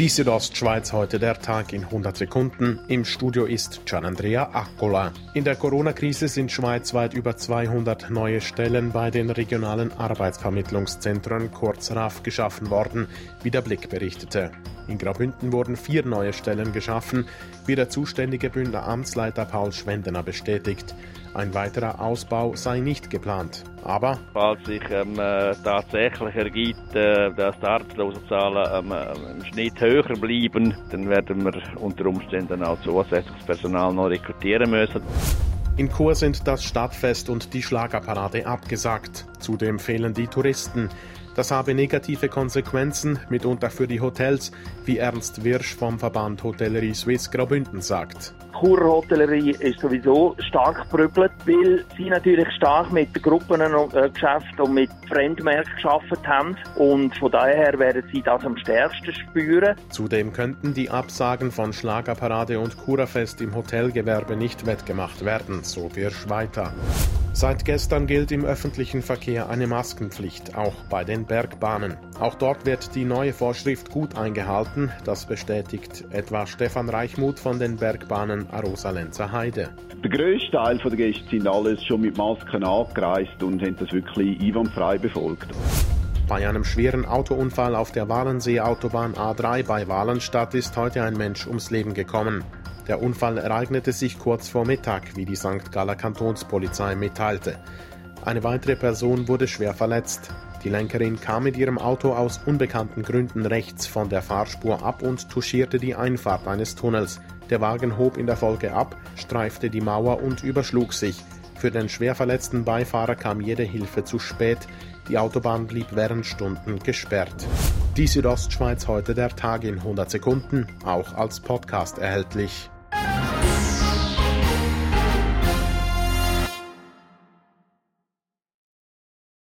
Die Südostschweiz heute der Tag in 100 Sekunden. Im Studio ist Gianandrea Accola. In der Corona-Krise sind schweizweit über 200 neue Stellen bei den regionalen Arbeitsvermittlungszentren kurz RAF geschaffen worden, wie der Blick berichtete. In Graubünden wurden vier neue Stellen geschaffen, wie der zuständige Bündner Amtsleiter Paul Schwendener bestätigt. Ein weiterer Ausbau sei nicht geplant. Aber falls sich ähm, äh, tatsächlich ergibt, äh, dass die Arztlosenzahlen ähm, äh, im Schnitt höher bleiben, dann werden wir unter Umständen auch zusätzliches Personal noch rekrutieren müssen. In Chur sind das Stadtfest und die Schlagerparade abgesagt. Zudem fehlen die Touristen. Das habe negative Konsequenzen, mitunter für die Hotels, wie Ernst Wirsch vom Verband Hotellerie Suisse Graubünden sagt. Churer Hotellerie ist sowieso stark geprügelt, weil sie natürlich stark mit Gruppengeschäften äh, und mit Fremdmärkten geschafft haben und von daher werden sie das am stärksten spüren. Zudem könnten die Absagen von Schlagerparade und Kurafest im Hotelgewerbe nicht wettgemacht werden, so Wirsch weiter. Seit gestern gilt im öffentlichen Verkehr eine Maskenpflicht, auch bei den Bergbahnen. Auch dort wird die neue Vorschrift gut eingehalten, das bestätigt etwa Stefan Reichmuth von den Bergbahnen Arosa-Lenzer Heide. Der grösste Teil der Gäste sind alles schon mit Masken angereist und haben das wirklich einwandfrei befolgt. Bei einem schweren Autounfall auf der Walensee-Autobahn A3 bei Walenstadt ist heute ein Mensch ums Leben gekommen. Der Unfall ereignete sich kurz vor Mittag, wie die St. Galler Kantonspolizei mitteilte. Eine weitere Person wurde schwer verletzt. Die Lenkerin kam mit ihrem Auto aus unbekannten Gründen rechts von der Fahrspur ab und touchierte die Einfahrt eines Tunnels. Der Wagen hob in der Folge ab, streifte die Mauer und überschlug sich. Für den schwer verletzten Beifahrer kam jede Hilfe zu spät. Die Autobahn blieb während Stunden gesperrt. Die Südostschweiz heute der Tag in 100 Sekunden, auch als Podcast erhältlich.